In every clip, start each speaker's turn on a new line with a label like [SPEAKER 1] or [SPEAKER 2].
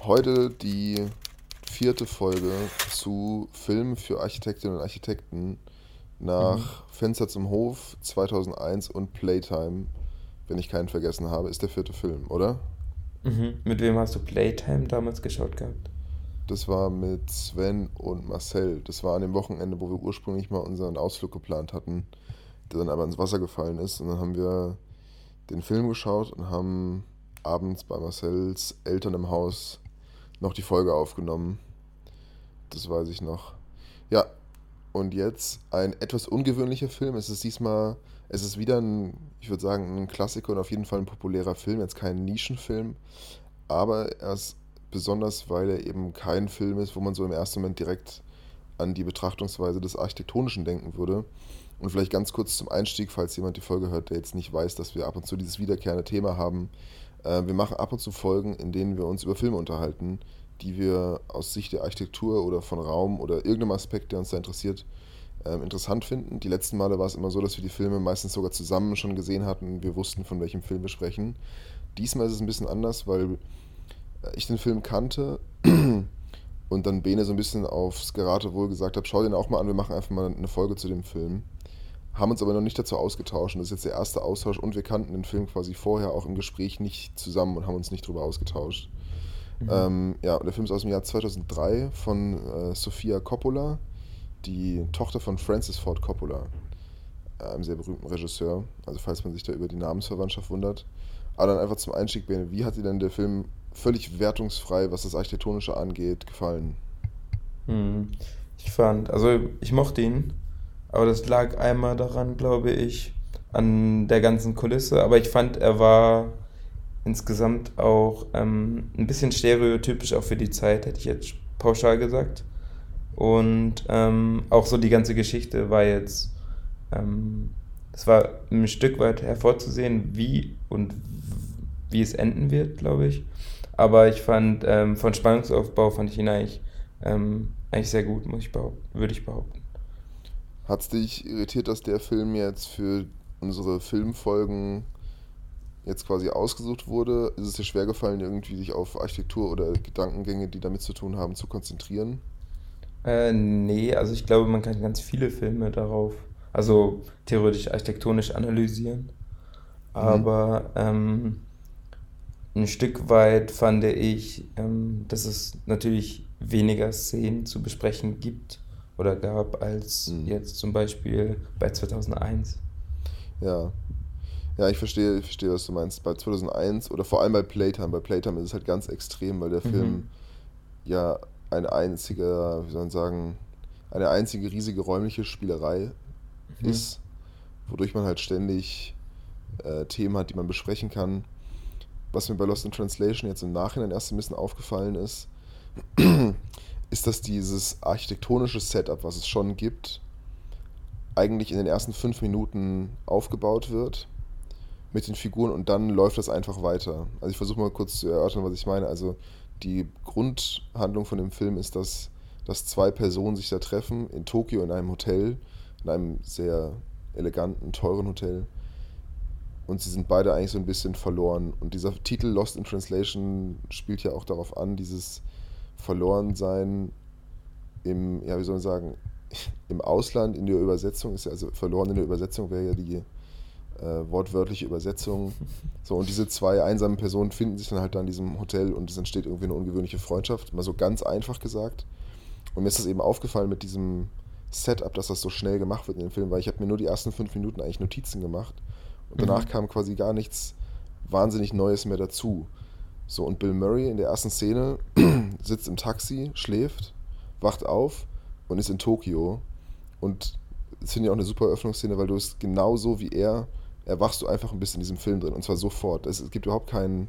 [SPEAKER 1] Heute die vierte Folge zu Filmen für Architektinnen und Architekten nach
[SPEAKER 2] Mhm.
[SPEAKER 1] Fenster zum Hof 2001 und Playtime, wenn ich keinen vergessen habe, ist der vierte Film, oder?
[SPEAKER 2] Mhm. Mit wem hast du Playtime damals geschaut gehabt?
[SPEAKER 1] Das war mit Sven und Marcel. Das war an dem Wochenende, wo wir ursprünglich mal unseren Ausflug geplant hatten, der dann aber ins Wasser gefallen ist. Und dann haben wir den Film geschaut und haben abends bei Marcels Eltern im Haus noch die Folge aufgenommen. Das weiß ich noch. Ja, und jetzt ein etwas ungewöhnlicher Film. Es ist diesmal, es ist wieder ein, ich würde sagen, ein Klassiker und auf jeden Fall ein populärer Film. Jetzt kein Nischenfilm, aber er ist besonders, weil er eben kein Film ist, wo man so im ersten Moment direkt an die Betrachtungsweise des Architektonischen denken würde. Und vielleicht ganz kurz zum Einstieg, falls jemand die Folge hört, der jetzt nicht weiß, dass wir ab und zu dieses wiederkehrende Thema haben. Äh, wir machen ab und zu Folgen, in denen wir uns über Filme unterhalten, die wir aus Sicht der Architektur oder von Raum oder irgendeinem Aspekt, der uns da interessiert, ähm, interessant finden. Die letzten Male war es immer so, dass wir die Filme meistens sogar zusammen schon gesehen hatten. Wir wussten, von welchem Film wir sprechen. Diesmal ist es ein bisschen anders, weil äh, ich den Film kannte und dann Bene so ein bisschen aufs Geratewohl gesagt hat, schau den auch mal an, wir machen einfach mal eine Folge zu dem Film. Haben uns aber noch nicht dazu ausgetauscht und das ist jetzt der erste Austausch und wir kannten den Film quasi vorher auch im Gespräch nicht zusammen und haben uns nicht drüber ausgetauscht.
[SPEAKER 2] Mhm.
[SPEAKER 1] Ähm, ja, und der Film ist aus dem Jahr 2003 von äh, Sofia Coppola, die Tochter von Francis Ford Coppola, äh, einem sehr berühmten Regisseur. Also falls man sich da über die Namensverwandtschaft wundert. Aber dann einfach zum Einstieg, Bene, wie hat dir denn der Film völlig wertungsfrei, was das Architektonische angeht, gefallen?
[SPEAKER 2] Hm. Ich fand, also ich mochte ihn, aber das lag einmal daran, glaube ich, an der ganzen Kulisse. Aber ich fand, er war insgesamt auch ähm, ein bisschen stereotypisch auch für die Zeit, hätte ich jetzt pauschal gesagt. Und ähm, auch so die ganze Geschichte war jetzt, ähm, es war ein Stück weit hervorzusehen, wie und wie es enden wird, glaube ich. Aber ich fand, ähm, von Spannungsaufbau fand ich ihn eigentlich, ähm, eigentlich sehr gut, muss ich behaupten, würde ich behaupten.
[SPEAKER 1] Hat es dich irritiert, dass der Film jetzt für unsere Filmfolgen jetzt quasi ausgesucht wurde? Ist es dir schwer gefallen, irgendwie dich auf Architektur oder Gedankengänge, die damit zu tun haben, zu konzentrieren?
[SPEAKER 2] Äh, nee, also ich glaube, man kann ganz viele Filme darauf, also theoretisch architektonisch analysieren. Aber ähm, ein Stück weit fand ich, ähm, dass es natürlich weniger Szenen zu besprechen gibt oder gab als
[SPEAKER 1] Mhm.
[SPEAKER 2] jetzt zum Beispiel bei 2001.
[SPEAKER 1] Ja. Ja, ich verstehe, ich verstehe, was du meinst. Bei 2001 oder vor allem bei Playtime. Bei Playtime ist es halt ganz extrem, weil der Film
[SPEAKER 2] Mhm.
[SPEAKER 1] ja eine einzige, wie soll man sagen, eine einzige riesige räumliche Spielerei
[SPEAKER 2] Mhm.
[SPEAKER 1] ist, wodurch man halt ständig äh, Themen hat, die man besprechen kann. Was mir bei Lost in Translation jetzt im Nachhinein erst ein bisschen aufgefallen ist, ist, dass dieses architektonische Setup, was es schon gibt, eigentlich in den ersten fünf Minuten aufgebaut wird mit den Figuren und dann läuft das einfach weiter. Also ich versuche mal kurz zu erörtern, was ich meine. Also die Grundhandlung von dem Film ist, dass, dass zwei Personen sich da treffen in Tokio in einem Hotel, in einem sehr eleganten, teuren Hotel. Und sie sind beide eigentlich so ein bisschen verloren. Und dieser Titel Lost in Translation spielt ja auch darauf an, dieses Verlorensein im, ja, wie soll man sagen, im Ausland, in der Übersetzung, ist ja, also verloren in der Übersetzung wäre ja die äh, wortwörtliche Übersetzung. So, und diese zwei einsamen Personen finden sich dann halt da in diesem Hotel und es entsteht irgendwie eine ungewöhnliche Freundschaft, mal so ganz einfach gesagt. Und mir ist das eben aufgefallen mit diesem Setup, dass das so schnell gemacht wird in dem Film, weil ich habe mir nur die ersten fünf Minuten eigentlich Notizen gemacht und danach
[SPEAKER 2] Mhm.
[SPEAKER 1] kam quasi gar nichts wahnsinnig Neues mehr dazu. So, und Bill Murray in der ersten Szene sitzt im Taxi, schläft, wacht auf und ist in Tokio. Und das finde ich auch eine super Eröffnungsszene, weil du es genauso wie er, erwachst du einfach ein bisschen in diesem Film drin. Und zwar sofort. Es, es gibt überhaupt keinen.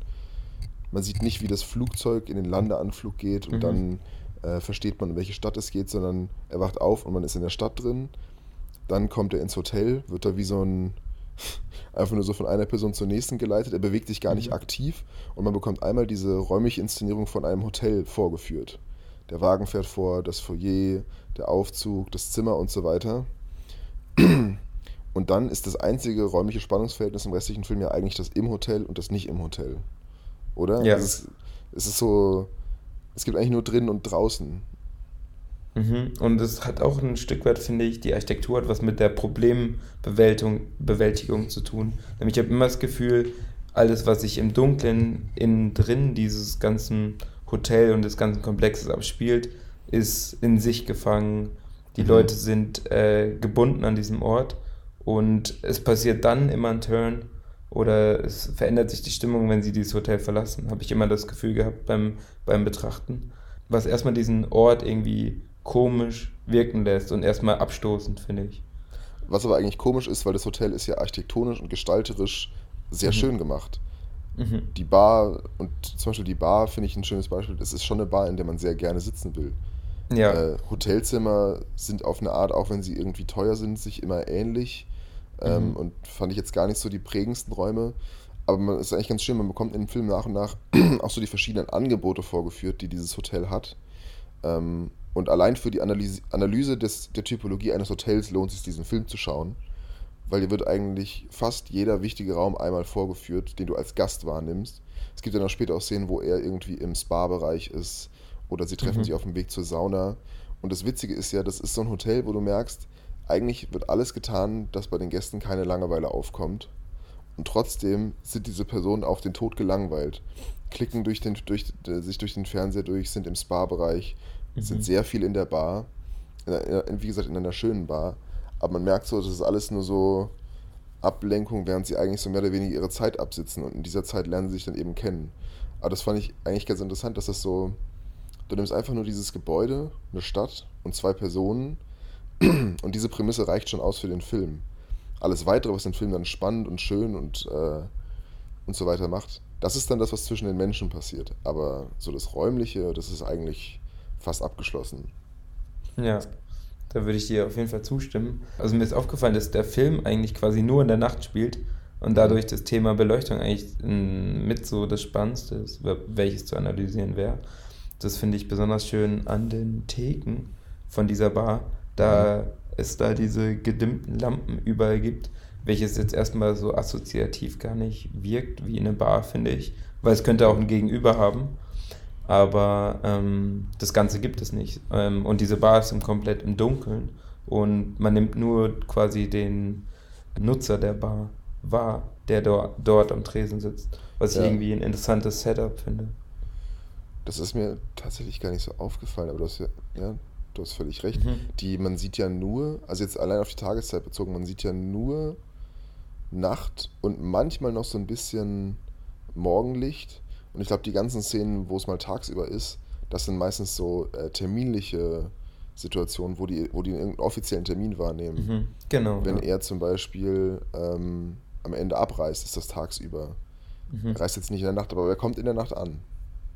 [SPEAKER 1] Man sieht nicht, wie das Flugzeug in den Landeanflug geht und
[SPEAKER 2] Mhm.
[SPEAKER 1] dann äh, versteht man, in welche Stadt es geht, sondern er wacht auf und man ist in der Stadt drin. Dann kommt er ins Hotel, wird da wie so ein. Einfach nur so von einer Person zur nächsten geleitet. Er bewegt sich gar nicht
[SPEAKER 2] Mhm.
[SPEAKER 1] aktiv und man bekommt einmal diese räumliche Inszenierung von einem Hotel vorgeführt. Der Wagen fährt vor, das Foyer, der Aufzug, das Zimmer und so weiter. Und dann ist das einzige räumliche Spannungsverhältnis im restlichen Film ja eigentlich das im Hotel und das nicht im Hotel. Oder?
[SPEAKER 2] Ja.
[SPEAKER 1] Es ist, es ist so, Es gibt eigentlich nur drinnen und draußen.
[SPEAKER 2] Mhm. Und es hat auch ein Stück weit, finde ich, die Architektur hat was mit der Problembewältigung Bewältigung zu tun. Nämlich ich habe immer das Gefühl, alles, was sich im Dunkeln innen drin dieses ganzen Hotel und des ganzen Komplexes abspielt, ist in sich gefangen. Die mhm. Leute sind äh, gebunden an diesem Ort und es passiert dann immer ein Turn oder es verändert sich die Stimmung, wenn sie dieses Hotel verlassen. Habe ich immer das Gefühl gehabt beim, beim Betrachten. Was erstmal diesen Ort irgendwie komisch wirken lässt und erstmal abstoßend, finde ich.
[SPEAKER 1] Was aber eigentlich komisch ist, weil das Hotel ist ja architektonisch und gestalterisch sehr mhm. schön gemacht. Mhm. Die Bar, und zum Beispiel die Bar finde ich ein schönes Beispiel, das ist schon eine Bar, in der man sehr gerne sitzen will. Ja. Äh, Hotelzimmer sind auf eine Art, auch wenn sie irgendwie teuer sind, sich immer ähnlich. Ähm, mhm. Und fand ich jetzt gar nicht so die prägendsten Räume. Aber es ist eigentlich ganz schön, man bekommt in dem Film nach und nach auch so die verschiedenen Angebote vorgeführt, die dieses Hotel hat. Ähm, und allein für die Analyse, Analyse des, der Typologie eines Hotels lohnt es sich, diesen Film zu schauen. Weil hier wird eigentlich fast jeder wichtige Raum einmal vorgeführt, den du als Gast wahrnimmst. Es gibt dann auch später auch Szenen, wo er irgendwie im Spa-Bereich ist oder sie treffen mhm. sich auf dem Weg zur Sauna. Und das Witzige ist ja, das ist so ein Hotel, wo du merkst, eigentlich wird alles getan, dass bei den Gästen keine Langeweile aufkommt. Und trotzdem sind diese Personen auf den Tod gelangweilt. Klicken durch den, durch, sich durch den Fernseher durch, sind im Spa-Bereich, mhm. sind sehr viel in der Bar. In, wie gesagt, in einer schönen Bar. Aber man merkt so, das ist alles nur so Ablenkung, während sie eigentlich so mehr oder weniger ihre Zeit absitzen. Und in dieser Zeit lernen sie sich dann eben kennen. Aber das fand ich eigentlich ganz interessant, dass das so. Du nimmst einfach nur dieses Gebäude, eine Stadt und zwei Personen. Und diese Prämisse reicht schon aus für den Film. Alles weitere, was den Film dann spannend und schön und, äh, und so weiter macht, das ist dann das, was zwischen den Menschen passiert. Aber so das Räumliche, das ist eigentlich fast abgeschlossen.
[SPEAKER 2] Ja, da würde ich dir auf jeden Fall zustimmen. Also mir ist aufgefallen, dass der Film eigentlich quasi nur in der Nacht spielt und dadurch das Thema Beleuchtung eigentlich mit so das Spannendste ist, welches zu analysieren wäre. Das finde ich besonders schön an den Theken von dieser Bar, da mhm. es da diese gedimmten Lampen überall gibt, welches jetzt erstmal so assoziativ gar nicht wirkt wie in eine Bar, finde ich, weil es könnte auch ein Gegenüber haben aber ähm, das Ganze gibt es nicht. Ähm, und diese Bar ist komplett im Dunkeln und man nimmt nur quasi den Nutzer der Bar wahr, der do dort am Tresen sitzt, was ja. ich irgendwie ein interessantes Setup finde.
[SPEAKER 1] Das ist mir tatsächlich gar nicht so aufgefallen, aber du hast ja, ja du hast völlig recht. Mhm. Die, man sieht ja nur, also jetzt allein auf die Tageszeit bezogen, man sieht ja nur Nacht und manchmal noch so ein bisschen Morgenlicht und ich glaube, die ganzen Szenen, wo es mal tagsüber ist, das sind meistens so äh, terminliche Situationen, wo die, wo die einen offiziellen Termin wahrnehmen. Mhm, genau. Wenn ja. er zum Beispiel ähm, am Ende abreist, ist das tagsüber. Mhm. Er reist jetzt nicht in der Nacht, aber er kommt in der Nacht an.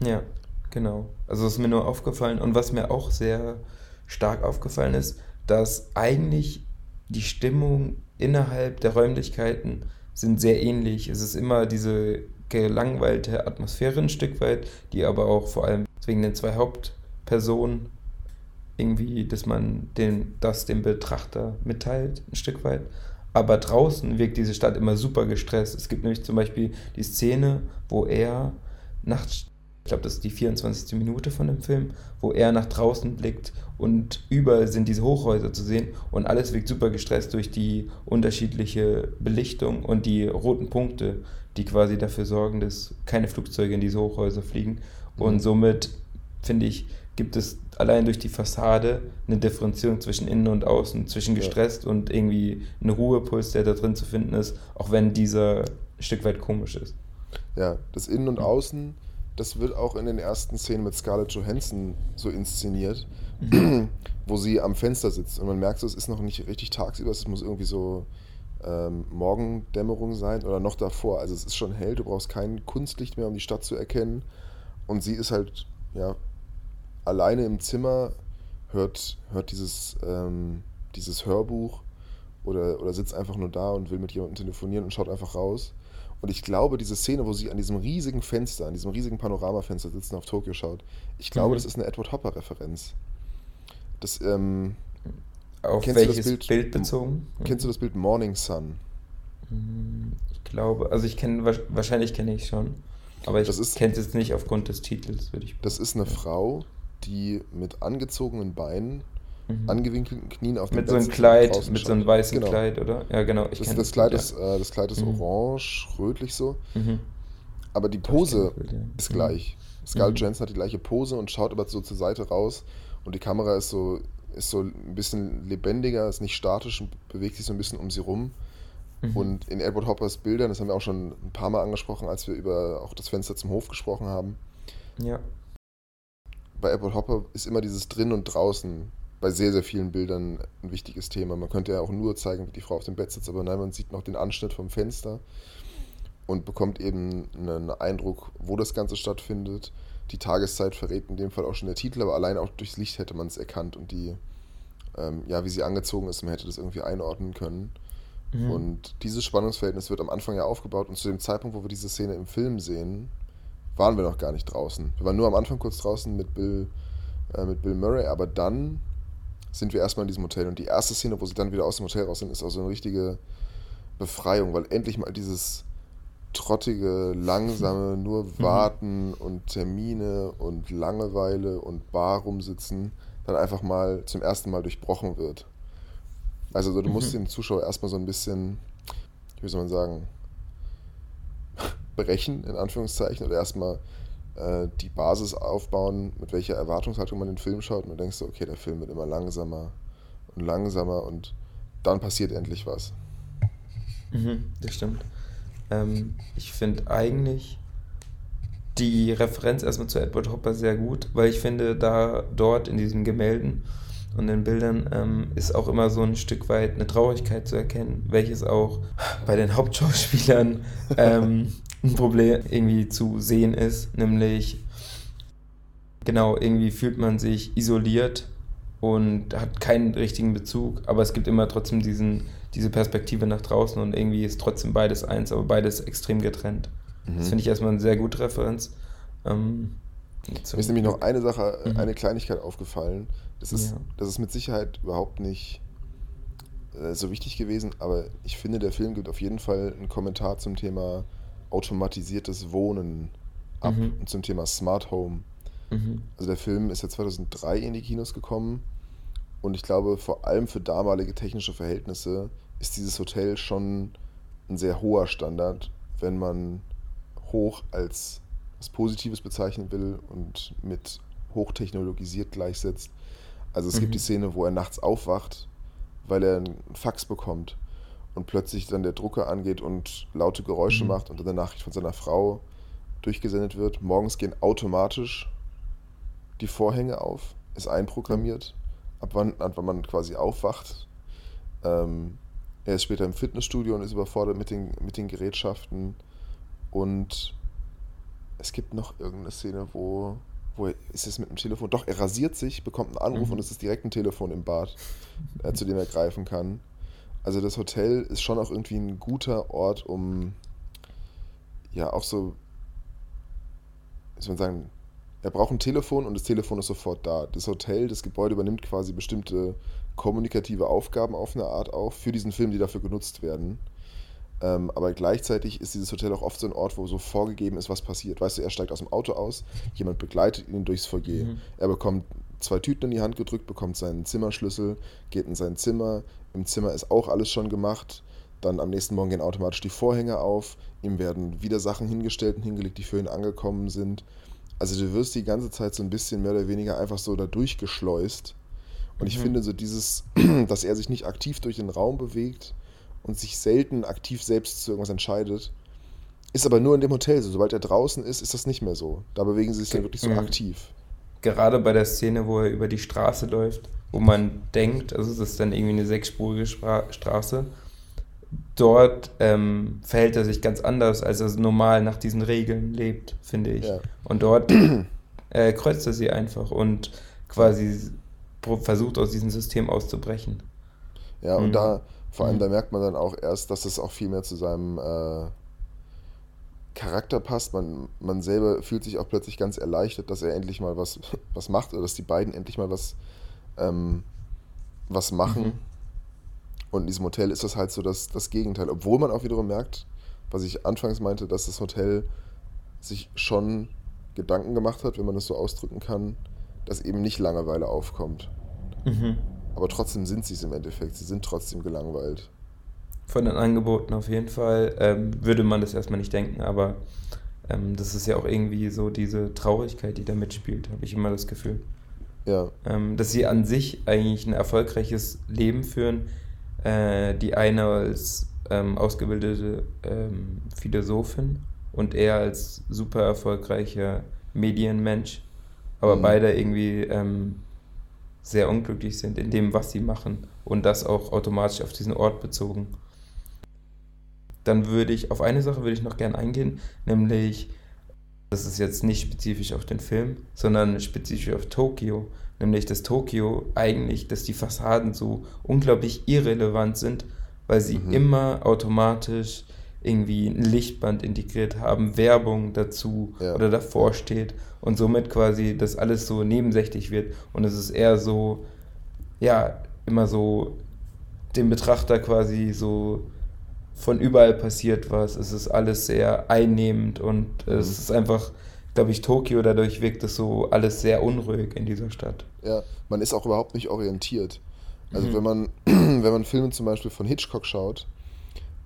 [SPEAKER 2] Ja, genau. Also das ist mir nur aufgefallen. Und was mir auch sehr stark aufgefallen ist, dass eigentlich die Stimmung innerhalb der Räumlichkeiten sind sehr ähnlich. Es ist immer diese gelangweilte Atmosphäre ein Stück weit, die aber auch vor allem wegen den zwei Hauptpersonen irgendwie, dass man den, das dem Betrachter mitteilt, ein Stück weit. Aber draußen wirkt diese Stadt immer super gestresst. Es gibt nämlich zum Beispiel die Szene, wo er nachts ich glaube, das ist die 24. Minute von dem Film, wo er nach draußen blickt und überall sind diese Hochhäuser zu sehen und alles wirkt super gestresst durch die unterschiedliche Belichtung und die roten Punkte, die quasi dafür sorgen, dass keine Flugzeuge in diese Hochhäuser fliegen. Und mhm. somit, finde ich, gibt es allein durch die Fassade eine Differenzierung zwischen innen und außen, zwischen gestresst ja. und irgendwie ein Ruhepuls, der da drin zu finden ist, auch wenn dieser ein Stück weit komisch ist.
[SPEAKER 1] Ja, das Innen und Außen das wird auch in den ersten Szenen mit Scarlett Johansson so inszeniert, mhm. wo sie am Fenster sitzt und man merkt so, es ist noch nicht richtig tagsüber, es muss irgendwie so ähm, Morgendämmerung sein oder noch davor. Also es ist schon hell, du brauchst kein Kunstlicht mehr, um die Stadt zu erkennen. Und sie ist halt, ja, alleine im Zimmer, hört, hört dieses, ähm, dieses Hörbuch oder, oder sitzt einfach nur da und will mit jemandem telefonieren und schaut einfach raus. Und ich glaube, diese Szene, wo sie an diesem riesigen Fenster, an diesem riesigen Panoramafenster sitzen, auf Tokio schaut, ich glaube, mhm. das ist eine Edward Hopper-Referenz. Das, ähm,
[SPEAKER 2] auf welches das Bild, Bild, bezogen?
[SPEAKER 1] Kennst du das Bild Morning Sun?
[SPEAKER 2] Hm, ich glaube, also ich kenne, wahrscheinlich kenne ich schon. Aber ich kenne es jetzt nicht aufgrund des Titels, würde ich
[SPEAKER 1] Das ist eine Frau, die mit angezogenen Beinen,
[SPEAKER 2] Mhm.
[SPEAKER 1] angewinkelten Knien auf dem
[SPEAKER 2] Mit so einem Kleid, mit so einem weißen
[SPEAKER 1] Genau.
[SPEAKER 2] Kleid, oder? Ja, genau. Ich
[SPEAKER 1] Das, das, Kleid
[SPEAKER 2] ja.
[SPEAKER 1] ist, äh, das Kleid ist
[SPEAKER 2] Mhm.
[SPEAKER 1] orange, rötlich so.
[SPEAKER 2] Mhm.
[SPEAKER 1] Aber die Pose ist
[SPEAKER 2] Mhm.
[SPEAKER 1] gleich. Scarlett
[SPEAKER 2] Mhm.
[SPEAKER 1] Johansson hat die gleiche Pose und schaut aber so zur Seite raus. Und die Kamera ist so, ist so ein bisschen lebendiger, ist nicht statisch und bewegt sich so ein bisschen um sie rum.
[SPEAKER 2] Mhm.
[SPEAKER 1] Und in Edward Hoppers Bildern, das haben wir auch schon ein paar Mal angesprochen, als wir über auch das Fenster zum Hof gesprochen haben.
[SPEAKER 2] Ja.
[SPEAKER 1] Bei Edward Hopper ist immer dieses Drin und Draußen bei sehr, sehr vielen Bildern ein wichtiges Thema. Man könnte ja auch nur zeigen, wie die Frau auf dem Bett sitzt, aber nein, man sieht noch den Anschnitt vom Fenster und bekommt eben einen Eindruck, wo das Ganze stattfindet. Die Tageszeit verrät in dem Fall auch schon der Titel, aber allein auch durchs Licht hätte man es erkannt und die, ähm, ja, wie sie angezogen ist, man hätte das irgendwie einordnen können.
[SPEAKER 2] Mhm.
[SPEAKER 1] Und dieses Spannungsverhältnis wird am Anfang ja aufgebaut und zu dem Zeitpunkt, wo wir diese Szene im Film sehen, waren wir noch gar nicht draußen. Wir waren nur am Anfang kurz draußen mit Bill, äh, mit Bill Murray, aber dann sind wir erstmal in diesem Hotel. Und die erste Szene, wo sie dann wieder aus dem Hotel raus sind, ist auch so eine richtige Befreiung, weil endlich mal dieses trottige, langsame, nur warten und Termine und Langeweile und Bar rumsitzen, dann einfach mal zum ersten Mal durchbrochen wird. Also so, du musst
[SPEAKER 2] Mhm.
[SPEAKER 1] den Zuschauer erstmal so ein bisschen, wie soll man sagen, brechen, in Anführungszeichen, oder erstmal äh, die Basis aufbauen, mit welcher Erwartungshaltung man den Film schaut. Und du denkst so, okay, der Film wird immer langsamer und langsamer und dann passiert endlich was.
[SPEAKER 2] Mhm, das stimmt. Ähm, ich finde eigentlich die Referenz erstmal zu Edward Hopper sehr gut, weil ich finde, da dort in diesen Gemälden und den Bildern ähm, ist auch immer so ein Stück weit eine Traurigkeit zu erkennen, welches auch bei den Hauptschauspielern ähm, ein Problem irgendwie zu sehen ist, nämlich genau, irgendwie fühlt man sich isoliert und hat keinen richtigen Bezug, aber es gibt immer trotzdem diesen, diese Perspektive nach draußen und irgendwie ist trotzdem beides eins, aber beides extrem getrennt. Das
[SPEAKER 1] Mhm.
[SPEAKER 2] finde ich erstmal eine sehr gute Referenz. Ähm,
[SPEAKER 1] Mir ist nämlich noch eine Sache,
[SPEAKER 2] Mhm.
[SPEAKER 1] eine Kleinigkeit aufgefallen. Das ist,
[SPEAKER 2] Ja.
[SPEAKER 1] das ist mit Sicherheit überhaupt nicht äh, so wichtig gewesen, aber ich finde, der Film gibt auf jeden Fall einen Kommentar zum Thema automatisiertes Wohnen ab
[SPEAKER 2] Mhm.
[SPEAKER 1] und zum Thema Smart Home.
[SPEAKER 2] Mhm.
[SPEAKER 1] Also der Film ist ja 2003 in die Kinos gekommen und ich glaube, vor allem für damalige technische Verhältnisse ist dieses Hotel schon ein sehr hoher Standard, wenn man hoch als was Positives bezeichnen will und mit hochtechnologisiert gleichsetzt. Also es
[SPEAKER 2] Mhm.
[SPEAKER 1] gibt die Szene, wo er nachts aufwacht, weil er einen Fax bekommt und plötzlich dann der Drucker angeht und laute Geräusche
[SPEAKER 2] Mhm.
[SPEAKER 1] macht und dann eine Nachricht von seiner Frau durchgesendet wird. Morgens gehen automatisch die Vorhänge auf, ist einprogrammiert, ab wann, ab wann man quasi aufwacht. Ähm, er ist später im Fitnessstudio und ist überfordert mit den, mit den Gerätschaften. Und es gibt noch irgendeine Szene, wo, wo er, ist es mit dem Telefon? Doch, er rasiert sich, bekommt einen Anruf
[SPEAKER 2] Mhm.
[SPEAKER 1] und es ist direkt ein Telefon im Bad, äh, zu dem er greifen kann. Also das Hotel ist schon auch irgendwie ein guter Ort, um ja auch so, wie soll man sagen, er braucht ein Telefon und das Telefon ist sofort da. Das Hotel, das Gebäude übernimmt quasi bestimmte kommunikative Aufgaben auf eine Art auf für diesen Film, die dafür genutzt werden. Ähm, aber gleichzeitig ist dieses Hotel auch oft so ein Ort, wo so vorgegeben ist, was passiert. Weißt du, er steigt aus dem Auto aus, jemand begleitet ihn durchs Foyer.
[SPEAKER 2] Mhm.
[SPEAKER 1] Er bekommt zwei Tüten in die Hand gedrückt, bekommt seinen Zimmerschlüssel, geht in sein Zimmer. Im Zimmer ist auch alles schon gemacht. Dann am nächsten Morgen gehen automatisch die Vorhänge auf. Ihm werden wieder Sachen hingestellt und hingelegt, die für ihn angekommen sind. Also du wirst die ganze Zeit so ein bisschen mehr oder weniger einfach so da durchgeschleust. Und ich
[SPEAKER 2] Mhm.
[SPEAKER 1] finde so dieses, dass er sich nicht aktiv durch den Raum bewegt und sich selten aktiv selbst zu irgendwas entscheidet, ist aber nur in dem Hotel so. Sobald er draußen ist, ist das nicht mehr so. Da bewegen sie sich dann wirklich so
[SPEAKER 2] Mhm.
[SPEAKER 1] aktiv.
[SPEAKER 2] Gerade bei der Szene, wo er über die Straße läuft, wo man denkt, also es ist dann irgendwie eine sechsspurige Spra Straße, dort ähm, verhält er sich ganz anders, als er normal nach diesen Regeln lebt, finde ich.
[SPEAKER 1] Ja.
[SPEAKER 2] Und dort äh, kreuzt er sie einfach und quasi versucht aus diesem System auszubrechen.
[SPEAKER 1] Ja, und
[SPEAKER 2] Mhm.
[SPEAKER 1] da, vor allem,
[SPEAKER 2] Mhm.
[SPEAKER 1] da merkt man dann auch erst, dass es auch viel mehr zu seinem äh, Charakter passt. Man, man selber fühlt sich auch plötzlich ganz erleichtert, dass er endlich mal was, was macht oder dass die beiden endlich mal was, ähm, was machen.
[SPEAKER 2] Mhm.
[SPEAKER 1] Und in diesem Hotel ist das halt so das, das Gegenteil. Obwohl man auch wiederum merkt, was ich anfangs meinte, dass das Hotel sich schon Gedanken gemacht hat, wenn man das so ausdrücken kann, dass eben nicht Langeweile aufkommt. Mhm. Aber trotzdem sind sie es im Endeffekt. Sie sind trotzdem gelangweilt.
[SPEAKER 2] Von den Angeboten auf jeden Fall ähm, würde man das erstmal nicht denken, aber ähm, das ist ja auch irgendwie so diese Traurigkeit, die da mitspielt, habe ich immer das Gefühl. Ja. Ähm, dass sie an sich eigentlich ein erfolgreiches Leben führen. Äh, die eine als ähm, ausgebildete ähm, Philosophin und er als super erfolgreicher Medienmensch, aber mhm. beide irgendwie ähm, sehr unglücklich sind in dem, was sie machen und das auch automatisch auf diesen Ort bezogen. Dann würde ich, auf eine Sache würde ich noch gerne eingehen, nämlich, das ist jetzt nicht spezifisch auf den Film, sondern spezifisch auf Tokio, nämlich dass Tokio eigentlich, dass die Fassaden so unglaublich irrelevant sind, weil sie mhm. immer automatisch irgendwie ein Lichtband integriert haben, Werbung dazu ja. oder davor steht und somit quasi das alles so nebensächlich wird und es ist eher so, ja, immer so dem Betrachter quasi so von überall passiert was. Es ist alles sehr einnehmend und mhm. es ist einfach, glaube ich, Tokio, dadurch wirkt es so alles sehr unruhig in dieser Stadt.
[SPEAKER 1] Ja, man ist auch überhaupt nicht orientiert. Also mhm. wenn man, wenn man Filme zum Beispiel von Hitchcock schaut,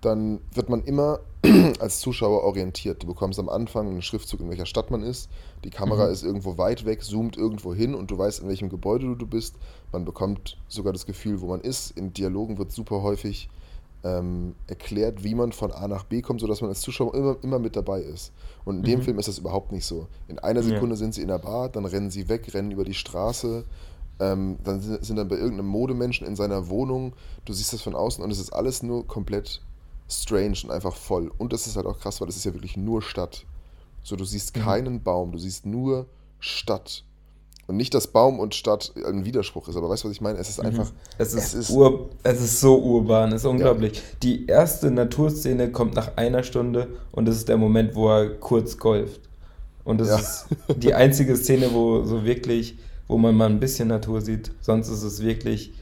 [SPEAKER 1] dann wird man immer als Zuschauer orientiert. Du bekommst am Anfang einen Schriftzug, in welcher Stadt man ist. Die Kamera mhm. ist irgendwo weit weg, zoomt irgendwo hin und du weißt, in welchem Gebäude du bist. Man bekommt sogar das Gefühl, wo man ist. In Dialogen wird super häufig ähm, erklärt, wie man von A nach B kommt, sodass man als Zuschauer immer, immer mit dabei ist. Und in mhm. dem Film ist das überhaupt nicht so. In einer Sekunde ja. sind sie in der Bar, dann rennen sie weg, rennen über die Straße, ähm, dann sind, sind dann bei irgendeinem Modemenschen in seiner Wohnung. Du siehst das von außen und es ist alles nur komplett strange und einfach voll. Und das ist halt auch krass, weil das ist ja wirklich nur Stadt. So, du siehst mhm. keinen Baum, du siehst nur Stadt. Und nicht, dass Baum und Stadt ein Widerspruch ist, aber weißt du, was ich meine? Es ist mhm. einfach. Mhm.
[SPEAKER 2] Es, ist es, ist Ur, es ist so urban, es ist unglaublich. Ja. Die erste Naturszene kommt nach einer Stunde und das ist der Moment, wo er kurz golft. Und das ja. ist die einzige Szene, wo so wirklich, wo man mal ein bisschen Natur sieht. Sonst ist es wirklich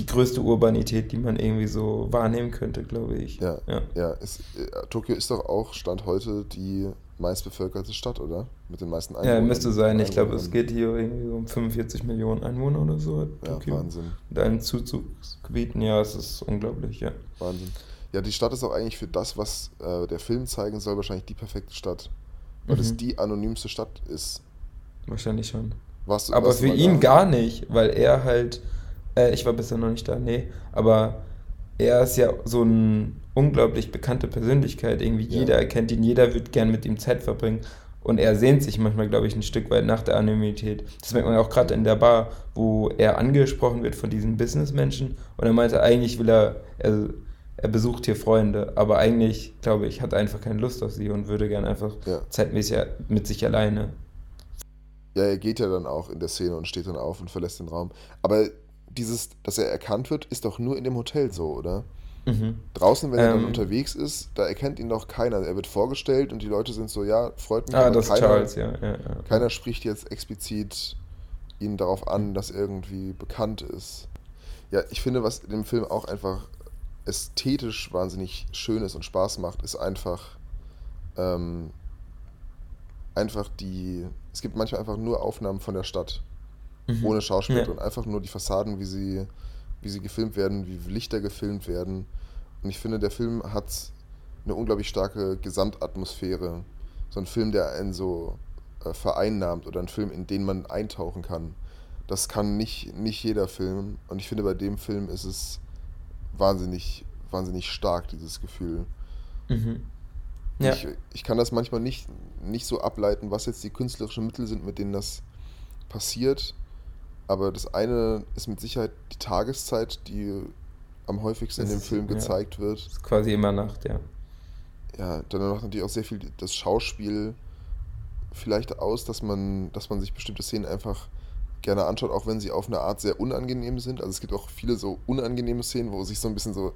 [SPEAKER 2] die größte Urbanität, die man irgendwie so wahrnehmen könnte, glaube ich.
[SPEAKER 1] Ja, ja. ja es, äh, Tokio ist doch auch Stand heute die meistbevölkerte Stadt, oder? Mit den meisten
[SPEAKER 2] Einwohnern. Ja, müsste sein. Ich glaube, es geht hier irgendwie um 45 Millionen Einwohner oder so. Ja, Tokio. Wahnsinn. Mit allen Zuzugsgebieten, ja, es ist unglaublich, ja.
[SPEAKER 1] Wahnsinn. Ja, die Stadt ist auch eigentlich für das, was äh, der Film zeigen soll, wahrscheinlich die perfekte Stadt. Weil mhm. es die anonymste Stadt ist.
[SPEAKER 2] Wahrscheinlich schon. Warst, Aber warst für ihn da? gar nicht, weil er halt äh, ich war bisher noch nicht da, nee. Aber er ist ja so eine unglaublich bekannte Persönlichkeit. Irgendwie ja. jeder erkennt ihn, jeder wird gern mit ihm Zeit verbringen. Und er sehnt sich manchmal, glaube ich, ein Stück weit nach der Anonymität. Das merkt man auch gerade in der Bar, wo er angesprochen wird von diesen Businessmenschen. Und er meinte, eigentlich will er, er, er besucht hier Freunde, aber eigentlich, glaube ich, hat er einfach keine Lust auf sie und würde gern einfach ja. zeitmäßig mit sich alleine.
[SPEAKER 1] Ja, er geht ja dann auch in der Szene und steht dann auf und verlässt den Raum. Aber dieses, dass er erkannt wird, ist doch nur in dem Hotel so, oder? Mhm. Draußen, wenn er dann ähm. unterwegs ist, da erkennt ihn doch keiner. Er wird vorgestellt und die Leute sind so, ja, freut mich. Ah, das keiner, Charles, ja. ja, ja. Keiner spricht jetzt explizit ihn darauf an, dass er irgendwie bekannt ist. Ja, ich finde, was in dem Film auch einfach ästhetisch wahnsinnig schön ist und Spaß macht, ist einfach, ähm, einfach die. Es gibt manchmal einfach nur Aufnahmen von der Stadt mhm. ohne Schauspiel ja. und einfach nur die Fassaden, wie sie, wie sie gefilmt werden, wie Lichter gefilmt werden. Und ich finde, der Film hat eine unglaublich starke Gesamtatmosphäre. So ein Film, der einen so äh, vereinnahmt oder ein Film, in den man eintauchen kann. Das kann nicht, nicht jeder Film. Und ich finde, bei dem Film ist es wahnsinnig, wahnsinnig stark, dieses Gefühl. Mhm. Ja. Ich, ich kann das manchmal nicht, nicht so ableiten, was jetzt die künstlerischen Mittel sind, mit denen das passiert. Aber das eine ist mit Sicherheit die Tageszeit, die am häufigsten das in dem Film ist, gezeigt ja. wird. Das
[SPEAKER 2] ist quasi immer Nacht, ja.
[SPEAKER 1] Ja, dann macht natürlich auch sehr viel das Schauspiel vielleicht aus, dass man, dass man sich bestimmte Szenen einfach gerne anschaut, auch wenn sie auf eine Art sehr unangenehm sind. Also es gibt auch viele so unangenehme Szenen, wo sich so ein bisschen so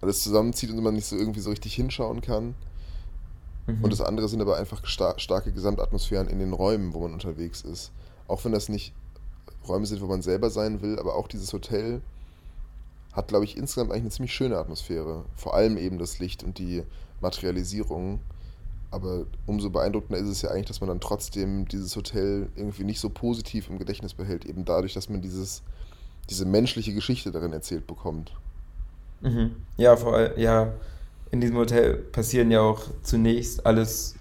[SPEAKER 1] alles zusammenzieht und man nicht so irgendwie so richtig hinschauen kann. Mhm. Und das andere sind aber einfach star starke Gesamtatmosphären in den Räumen, wo man unterwegs ist. Auch wenn das nicht Räume sind, wo man selber sein will, aber auch dieses Hotel hat, glaube ich, insgesamt eigentlich eine ziemlich schöne Atmosphäre. Vor allem eben das Licht und die Materialisierung. Aber umso beeindruckender ist es ja eigentlich, dass man dann trotzdem dieses Hotel irgendwie nicht so positiv im Gedächtnis behält, eben dadurch, dass man dieses, diese menschliche Geschichte darin erzählt bekommt.
[SPEAKER 2] Mhm. Ja, vor allem, ja, in diesem Hotel passieren ja auch zunächst alles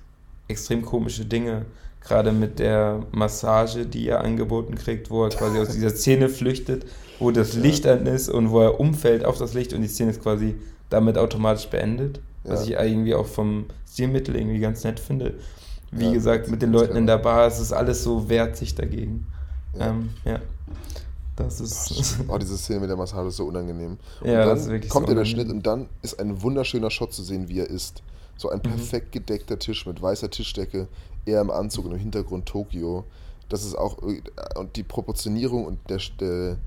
[SPEAKER 2] extrem komische Dinge. Gerade mit der Massage, die er angeboten kriegt, wo er quasi aus dieser Szene flüchtet, wo das ja. Licht an ist und wo er umfällt auf das Licht und die Szene ist quasi damit automatisch beendet. Ja. Was ich irgendwie auch vom Stilmittel irgendwie ganz nett finde. Wie ja, gesagt, mit den Leuten in der Bar, es ist alles so wehrt sich dagegen. Ja. Ähm, ja.
[SPEAKER 1] Das ist. Oh, diese Szene mit der Massage ist so unangenehm. Und ja, dann das ist wirklich kommt so der Schnitt und dann ist ein wunderschöner Shot zu sehen, wie er ist. So ein mhm. perfekt gedeckter Tisch mit weißer Tischdecke, er im Anzug und im Hintergrund Tokio. Das ist auch. Und die Proportionierung und der, der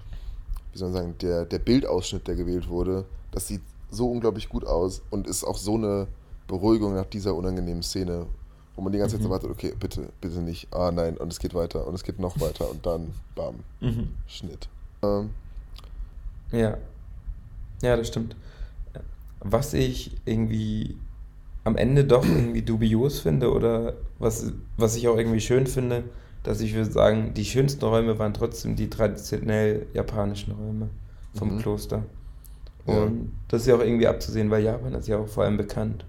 [SPEAKER 1] wie soll man sagen, der, der Bildausschnitt, der gewählt wurde, das sieht so unglaublich gut aus und ist auch so eine Beruhigung nach dieser unangenehmen Szene, wo man die ganze mhm. Zeit so wartet, okay, bitte, bitte nicht, ah nein, und es geht weiter und es geht noch weiter und dann, bam, mhm. Schnitt. Ähm.
[SPEAKER 2] Ja. Ja, das stimmt. Was ich irgendwie am Ende doch irgendwie dubios finde oder was, was ich auch irgendwie schön finde, dass ich würde sagen, die schönsten Räume waren trotzdem die traditionell japanischen Räume vom mhm. Kloster. Und ja. das ist ja auch irgendwie abzusehen, weil Japan ist ja auch vor allem bekannt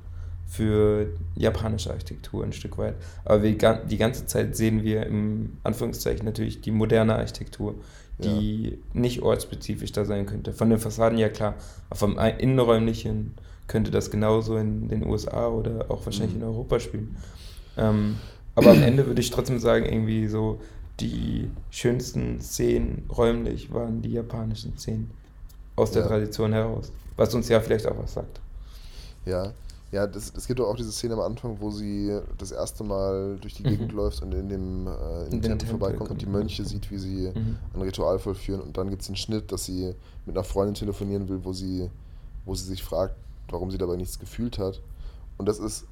[SPEAKER 2] für japanische Architektur ein Stück weit. Aber wir, die ganze Zeit sehen wir im Anführungszeichen natürlich die moderne Architektur, die ja. nicht ortsspezifisch da sein könnte. Von den Fassaden ja klar, aber vom Innenräumlichen könnte das genauso in den USA oder auch wahrscheinlich mhm. in Europa spielen. Ähm, aber am Ende würde ich trotzdem sagen, irgendwie so die schönsten Szenen räumlich waren die japanischen Szenen aus der ja. Tradition heraus. Was uns ja vielleicht auch was sagt.
[SPEAKER 1] Ja, ja, das, es gibt auch diese Szene am Anfang, wo sie das erste Mal durch die mhm. Gegend läuft und in dem, äh, in dem Tempel, vorbeikommt und die Mönche mhm. sieht, wie sie mhm. ein Ritual vollführen. Und dann gibt es einen Schnitt, dass sie mit einer Freundin telefonieren will, wo sie, wo sie sich fragt, warum sie dabei nichts gefühlt hat. Und das ist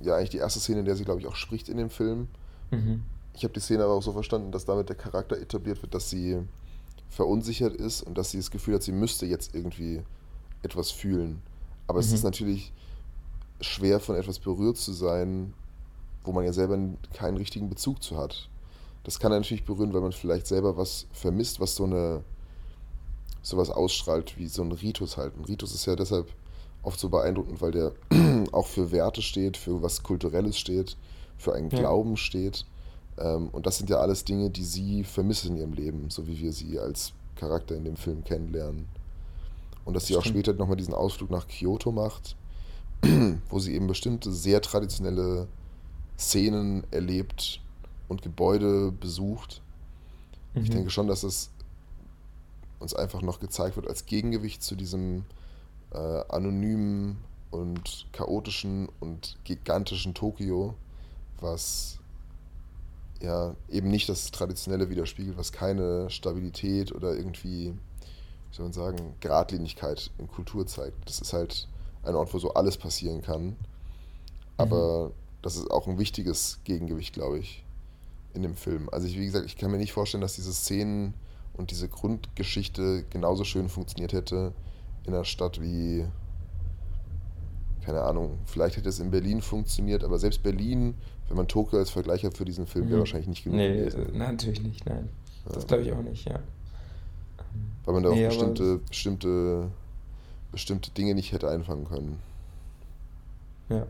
[SPEAKER 1] ja eigentlich die erste Szene, in der sie, glaube ich, auch spricht in dem Film. Mhm. Ich habe die Szene aber auch so verstanden, dass damit der Charakter etabliert wird, dass sie verunsichert ist und dass sie das Gefühl hat, sie müsste jetzt irgendwie etwas fühlen. Aber mhm. es ist natürlich schwer, von etwas berührt zu sein, wo man ja selber keinen richtigen Bezug zu hat. Das kann natürlich berühren, weil man vielleicht selber was vermisst, was so eine sowas ausstrahlt wie so ein Ritus halt. Ein Ritus ist ja deshalb oft so beeindruckend, weil der auch für Werte steht, für was Kulturelles steht, für einen ja. Glauben steht. Ähm, und das sind ja alles Dinge, die sie vermissen in ihrem Leben, so wie wir sie als Charakter in dem Film kennenlernen. Und dass sie Stimmt. auch später nochmal diesen Ausflug nach Kyoto macht, wo sie eben bestimmte sehr traditionelle Szenen erlebt und Gebäude besucht. Mhm. Ich denke schon, dass es uns einfach noch gezeigt wird als Gegengewicht zu diesem äh, anonymen und chaotischen und gigantischen Tokio, was ja eben nicht das Traditionelle widerspiegelt, was keine Stabilität oder irgendwie, wie soll man sagen, Geradlinigkeit in Kultur zeigt. Das ist halt ein Ort, wo so alles passieren kann. Aber mhm. das ist auch ein wichtiges Gegengewicht, glaube ich, in dem Film. Also ich, wie gesagt, ich kann mir nicht vorstellen, dass diese Szenen und diese Grundgeschichte genauso schön funktioniert hätte in einer Stadt wie keine Ahnung, vielleicht hätte es in Berlin funktioniert, aber selbst Berlin, wenn man Tokio als Vergleich hat für diesen Film, wäre mhm. wahrscheinlich nicht genug
[SPEAKER 2] nee, gewesen. Nein, natürlich nicht, nein. Ja. Das glaube ich auch nicht, ja.
[SPEAKER 1] Weil man da nee, auch bestimmte, bestimmte, bestimmte Dinge nicht hätte einfangen können.
[SPEAKER 2] Ja,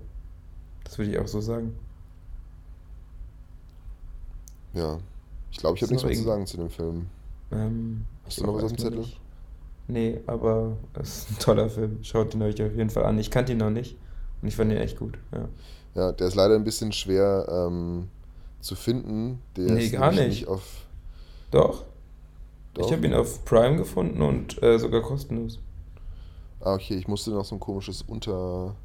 [SPEAKER 2] das würde ich auch so sagen.
[SPEAKER 1] Ja, ich glaube, ich habe nichts mehr zu sagen zu dem Film.
[SPEAKER 2] Ähm, Hast du noch was auf dem Zettel? Nicht. Nee, aber es ist ein toller Film. Schaut ihn euch auf jeden Fall an. Ich kannte ihn noch nicht und ich fand ihn echt gut. Ja,
[SPEAKER 1] ja der ist leider ein bisschen schwer ähm, zu finden. Der
[SPEAKER 2] nee, gar nicht. nicht auf Doch. Doch. Ich habe ihn auf Prime gefunden und äh, sogar kostenlos.
[SPEAKER 1] Ah, okay. Ich musste noch so ein komisches Unter,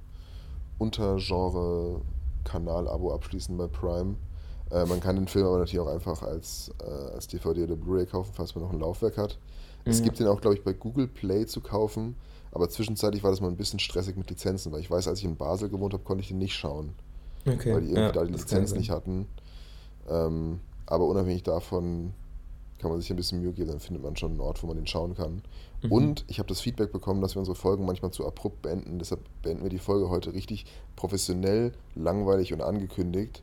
[SPEAKER 1] Untergenre-Kanal-Abo abschließen bei Prime. Äh, man kann den Film aber natürlich auch einfach als, äh, als DVD oder Blu-ray kaufen, falls man noch ein Laufwerk hat. Es mhm. gibt den auch, glaube ich, bei Google Play zu kaufen. Aber zwischenzeitlich war das mal ein bisschen stressig mit Lizenzen, weil ich weiß, als ich in Basel gewohnt habe, konnte ich den nicht schauen. Okay. Weil die irgendwie ja, da die Lizenz nicht hatten. Ähm, aber unabhängig davon kann man sich ein bisschen Mühe geben, dann findet man schon einen Ort, wo man den schauen kann.
[SPEAKER 2] Mhm.
[SPEAKER 1] Und ich habe das Feedback bekommen, dass wir unsere Folgen manchmal zu abrupt beenden. Deshalb beenden wir die Folge heute richtig professionell, langweilig und angekündigt.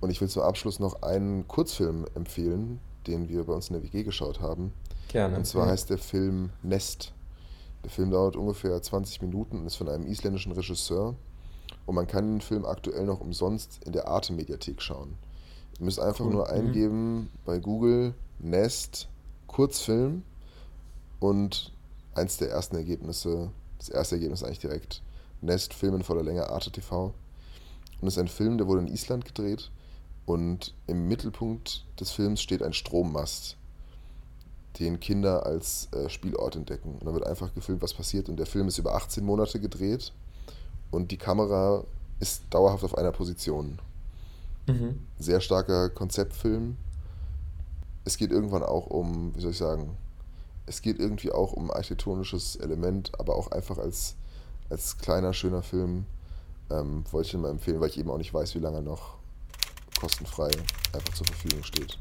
[SPEAKER 1] Und ich will zum Abschluss noch einen Kurzfilm empfehlen, den wir bei uns in der WG geschaut haben.
[SPEAKER 2] Gerne.
[SPEAKER 1] Und zwar
[SPEAKER 2] ja.
[SPEAKER 1] heißt der Film Nest. Der Film dauert ungefähr 20 Minuten und ist von einem isländischen Regisseur. Und man kann den Film aktuell noch umsonst in der Arte-Mediathek schauen. Ihr müsst einfach
[SPEAKER 2] Cool.
[SPEAKER 1] nur
[SPEAKER 2] Mhm.
[SPEAKER 1] eingeben bei Google Nest Kurzfilm und eins der ersten Ergebnisse, das erste Ergebnis eigentlich direkt, Nest Filmen voller Länge Arte TV. Und es ist ein Film, der wurde in Island gedreht und im Mittelpunkt des Films steht ein Strommast, den Kinder als äh, Spielort entdecken. Und dann wird einfach gefilmt, was passiert. Und der Film ist über 18 Monate gedreht und die Kamera ist dauerhaft auf einer Position.
[SPEAKER 2] Mhm.
[SPEAKER 1] Sehr starker Konzeptfilm. Es geht irgendwann auch um, wie soll ich sagen, es geht irgendwie auch um architektonisches Element, aber auch einfach als, als kleiner, schöner Film ähm, wollte ich ihn mal empfehlen, weil ich eben auch nicht weiß, wie lange noch kostenfrei einfach zur Verfügung steht.